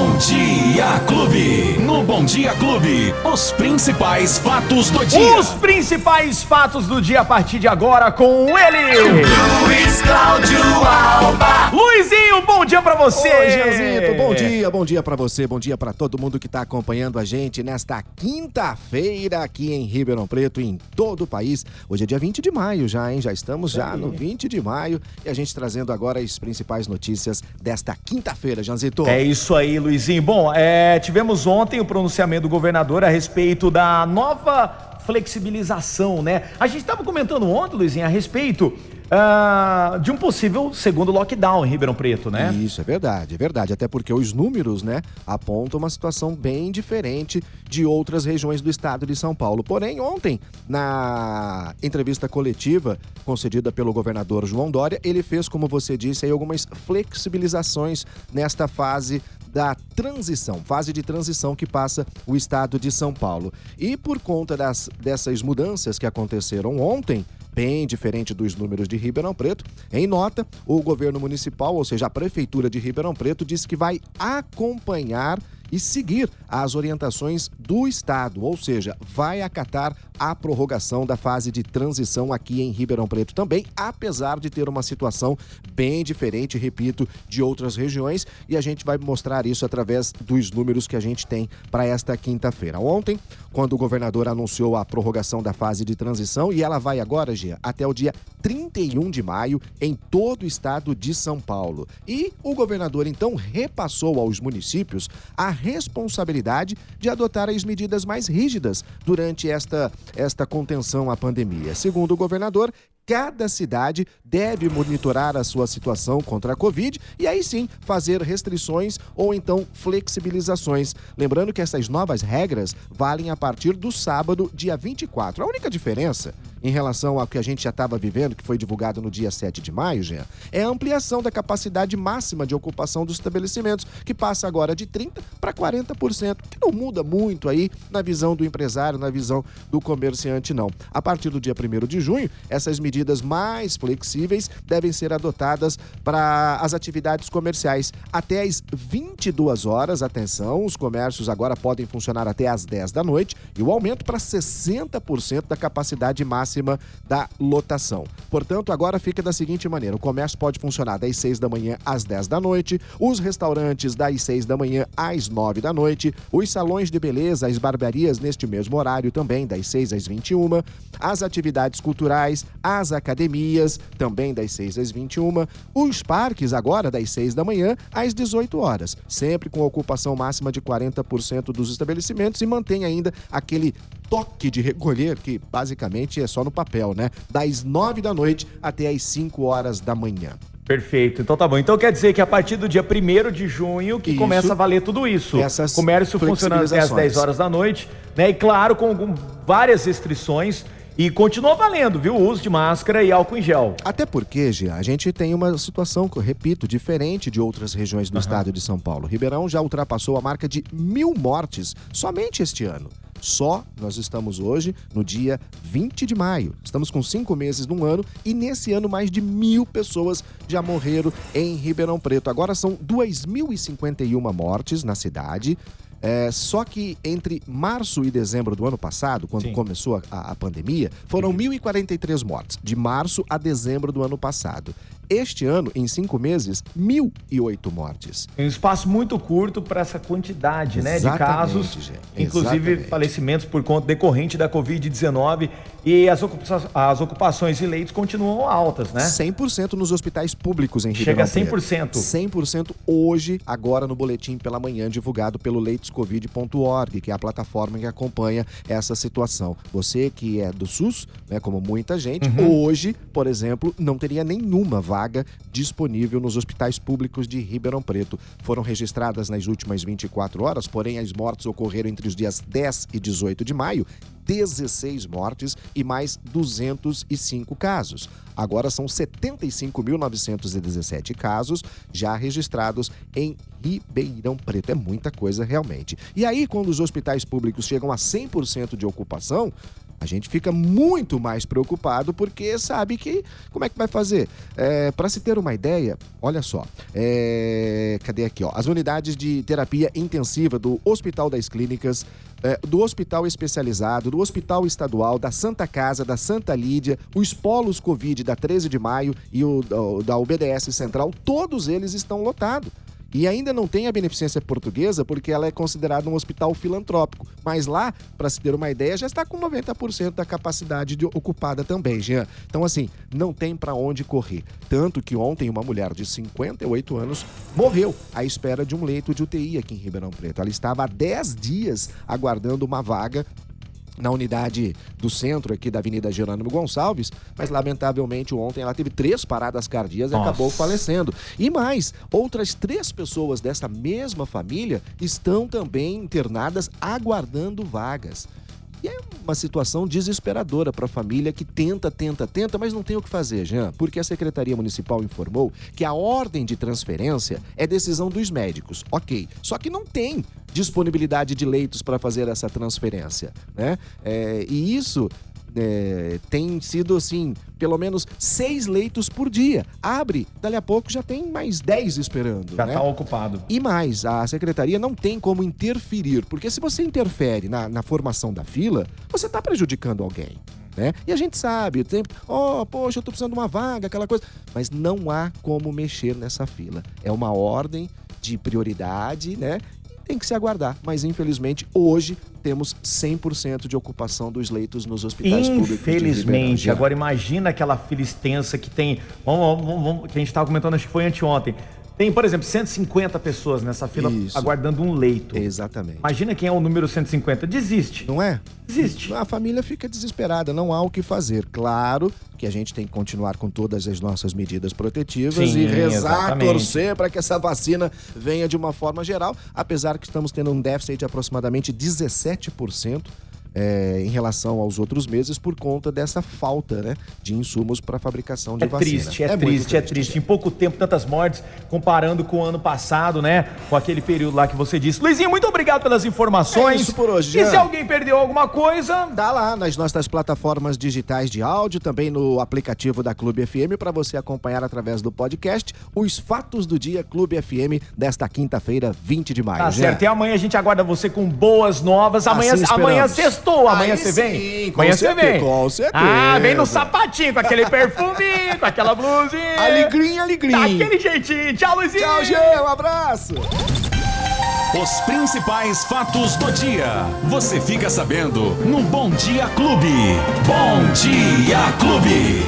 Bom Dia Clube. No Bom Dia Clube, os principais fatos do dia. Os principais fatos do dia a partir de agora com ele. Luiz Cláudio Alba. Luizinho, bom dia pra você. Oi, Gianzito, bom dia, bom dia pra você, bom dia pra todo mundo que tá acompanhando a gente nesta quinta-feira aqui em Ribeirão Preto e em todo o país. Hoje é dia 20 de maio já, hein? Já estamos já no 20 de maio e a gente trazendo agora as principais notícias desta quinta-feira, Janzito. É isso aí, Luizinho. Bom, é, tivemos ontem o pronunciamento do governador a respeito da nova flexibilização, né? A gente estava comentando ontem, Luizinho, a respeito ah, de um possível segundo lockdown em Ribeirão Preto, né? Isso é verdade, é verdade. Até porque os números, né, apontam uma situação bem diferente de outras regiões do estado de São Paulo. Porém, ontem, na entrevista coletiva concedida pelo governador João Dória, ele fez, como você disse, aí, algumas flexibilizações nesta fase da transição, fase de transição que passa o estado de São Paulo. E por conta das, dessas mudanças que aconteceram ontem, bem diferente dos números de Ribeirão Preto. Em nota, o governo municipal, ou seja, a prefeitura de Ribeirão Preto, disse que vai acompanhar e seguir as orientações do Estado, ou seja, vai acatar a prorrogação da fase de transição aqui em Ribeirão Preto também, apesar de ter uma situação bem diferente, repito, de outras regiões, e a gente vai mostrar isso através dos números que a gente tem para esta quinta-feira. Ontem, quando o governador anunciou a prorrogação da fase de transição, e ela vai agora, Gia, até o dia 31 de maio em todo o estado de São Paulo. E o governador então repassou aos municípios a responsabilidade de adotar as medidas mais rígidas durante esta, esta contenção à pandemia. Segundo o governador, cada cidade deve monitorar a sua situação contra a Covid e aí sim fazer restrições ou então flexibilizações. Lembrando que essas novas regras valem a partir do sábado, dia 24. A única diferença em relação ao que a gente já estava vivendo, que foi divulgado no dia 7 de maio, Jean, é a ampliação da capacidade máxima de ocupação dos estabelecimentos, que passa agora de 30% para 40%, que não muda muito aí na visão do empresário, na visão do comerciante, não. A partir do dia 1 de junho, essas medidas mais flexíveis devem ser adotadas para as atividades comerciais até às 22 horas. Atenção, os comércios agora podem funcionar até às 10 da noite e o aumento para 60% da capacidade máxima da lotação. Portanto, agora fica da seguinte maneira: o comércio pode funcionar das 6 da manhã às 10 da noite, os restaurantes das 6 da manhã às 9 da noite, os salões de beleza, as barbearias neste mesmo horário também, das 6 às 21, as atividades culturais, as academias, também das 6 às 21, os parques agora das 6 da manhã às 18 horas, sempre com ocupação máxima de 40% dos estabelecimentos e mantém ainda aquele toque de recolher, que basicamente é só no papel, né? Das 9 da noite até as 5 horas da manhã. Perfeito, então tá bom. Então quer dizer que a partir do dia 1 de junho que Isso. começa a valer tudo isso. Essas Comércio funcionando até as flexibilizações. 10 horas da noite, né? E claro, com algum- várias restrições. E continua valendo, viu? O uso de máscara e álcool em gel. Até porque, Gia, a gente tem uma situação, que eu repito, diferente de outras regiões do estado de São Paulo. Ribeirão já ultrapassou a marca de mil mortes somente este ano. Só nós estamos hoje no dia 20 de maio. Estamos com cinco meses num ano e nesse ano mais de mil pessoas já morreram em Ribeirão Preto. Agora são 2.051 mortes na cidade. É, só que entre março e dezembro do ano passado, quando Sim. começou a, a- a pandemia, foram 1.043 mortes, de março a dezembro do ano passado. Este ano, em cinco meses, 1.008 mortes. Um espaço muito curto para essa quantidade, né, de casos, gente. inclusive Exatamente. falecimentos por conta decorrente da Covid-19 e as, ocupa- as ocupações de leitos continuam altas, né? 100% nos hospitais públicos em Chega Ribeirão a Preto. 100%. 100% hoje, agora no boletim pela manhã, divulgado pelo leitoscovid.org, que é a plataforma que acompanha essa situação. Você que é do SUS, né, como muita gente, Uhum. hoje, por exemplo, não teria nenhuma vaga disponível nos hospitais públicos de Ribeirão Preto. Foram registradas nas últimas 24 horas, porém as mortes ocorreram entre os dias 10 e 18 de maio. 16 mortes e mais 205 casos. Agora são 75.917 casos já registrados em Ribeirão Preto. É muita coisa realmente. E aí, quando os hospitais públicos chegam a 100% de ocupação, A gente fica muito mais preocupado porque sabe que como é que vai fazer. É, Para se ter uma ideia, olha só, é, cadê aqui? Ó, as unidades de terapia intensiva do Hospital das Clínicas, é, do Hospital Especializado, do Hospital Estadual, da Santa Casa, da Santa Lídia, os polos Covid da 13 de maio e o da UBDS Central, todos eles estão lotados. E ainda não tem a beneficência portuguesa porque ela é considerada um hospital filantrópico. Mas lá, para se ter uma ideia, já está com 90% da capacidade de- ocupada também, Jean. Então, assim, não tem para onde correr. Tanto que ontem uma mulher de 58 anos morreu à espera de um leito de UTI aqui em Ribeirão Preto. Ela estava há 10 dias aguardando uma vaga na unidade do centro aqui da Avenida Jerônimo Gonçalves, mas lamentavelmente ontem ela teve três paradas cardíacas e Nossa. acabou falecendo. E mais, outras três pessoas dessa mesma família estão também internadas aguardando vagas. Uma situação desesperadora para a família que tenta, tenta, tenta, mas não tem o que fazer, Jean, porque a Secretaria Municipal informou que a ordem de transferência é decisão dos médicos. Ok, só que não tem disponibilidade de leitos para fazer essa transferência, né? É, e isso é, tem sido assim, pelo menos seis leitos por dia. Abre, dali a pouco já tem mais dez esperando. Já né? tá ocupado. E mais, a secretaria não tem como interferir, porque se você interfere na, na formação da fila, você está prejudicando alguém. Né? E a gente sabe, tem, oh, poxa, eu tô precisando de uma vaga, aquela coisa. Mas não há como mexer nessa fila. É uma ordem de prioridade, né? Tem que se aguardar. Mas infelizmente, hoje temos 100% de ocupação dos leitos nos hospitais públicos. Infelizmente. Agora imagina aquela fila extensa que tem. Vamos, vamos, vamos, que a gente estava comentando, acho que foi anteontem. Tem, por exemplo, 150 pessoas nessa fila Isso. aguardando um leito. Exatamente. Imagina quem é o número 150. Desiste. Não é? Desiste. A família fica desesperada, não há o que fazer. Claro que a gente tem que continuar com todas as nossas medidas protetivas Sim, e rezar, exatamente. torcer para que essa vacina venha de uma forma geral, apesar que estamos tendo um déficit de aproximadamente 17%. É, em relação aos outros meses por conta dessa falta né, de insumos para fabricação de É vacina. triste, é, muito triste, é triste. Em pouco tempo, tantas mortes, comparando com o ano passado, né? Com aquele período lá que você disse. Luizinho, muito obrigado pelas informações. É isso por hoje, E Jean. se alguém perdeu alguma coisa, Tá lá nas nossas plataformas digitais de áudio, também no aplicativo da Clube FM, para você acompanhar através do podcast os fatos do dia Clube FM desta quinta-feira, 20 de maio. Tá certo. E amanhã a gente aguarda você com boas novas. Amanhã, Assim amanhã esperamos. Sextou. Amanhã você vem? sim, com amanhã você vem. com certeza. Ah, vem no sapatinho, com aquele perfuminho, com aquela blusinha. Alegria, alegria. Daquele jeitinho. Tchau, Luizinho. Tchau, Jean, um abraço. Os principais fatos do dia. Você fica sabendo no Bom Dia Clube. Bom Dia Clube.